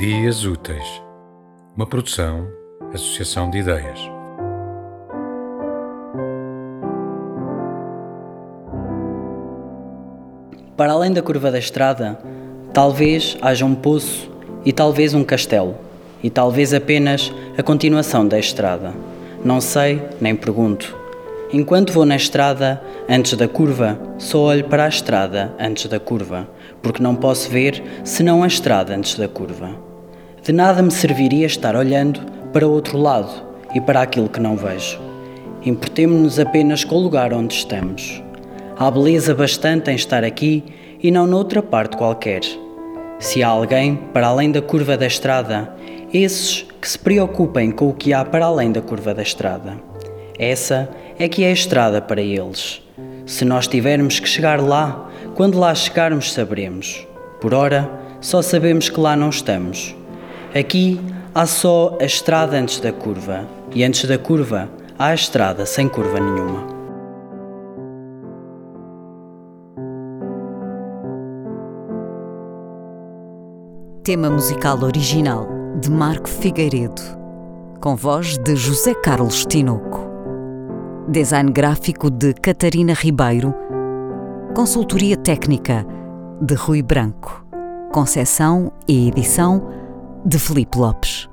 Memórias Úteis, uma produção, associação de ideias. Para além da curva da estrada, talvez haja um poço e talvez um castelo, e talvez apenas a continuação da estrada. Não sei, nem pergunto. Enquanto vou na estrada, antes da curva, só olho para a estrada antes da curva, porque não posso ver senão a estrada antes da curva. De nada me serviria estar olhando para outro lado e para aquilo que não vejo. Importemo-nos apenas com o lugar onde estamos. Há beleza bastante em estar aqui e não noutra parte qualquer. Se há alguém para além da curva da estrada, esses que se preocupem com o que há para além da curva da estrada. Essa é que é a estrada para eles. Se nós tivermos que chegar lá, quando lá chegarmos saberemos. Por ora, só sabemos que lá não estamos. Aqui há só a estrada antes da curva, e antes da curva há a estrada sem curva nenhuma. Tema musical original de Marco Figueiredo, com voz de José Carlos Tinoco. Design gráfico de Catarina Ribeiro. Consultoria técnica de Rui Branco. Concessão e edição de Felipe Lopes.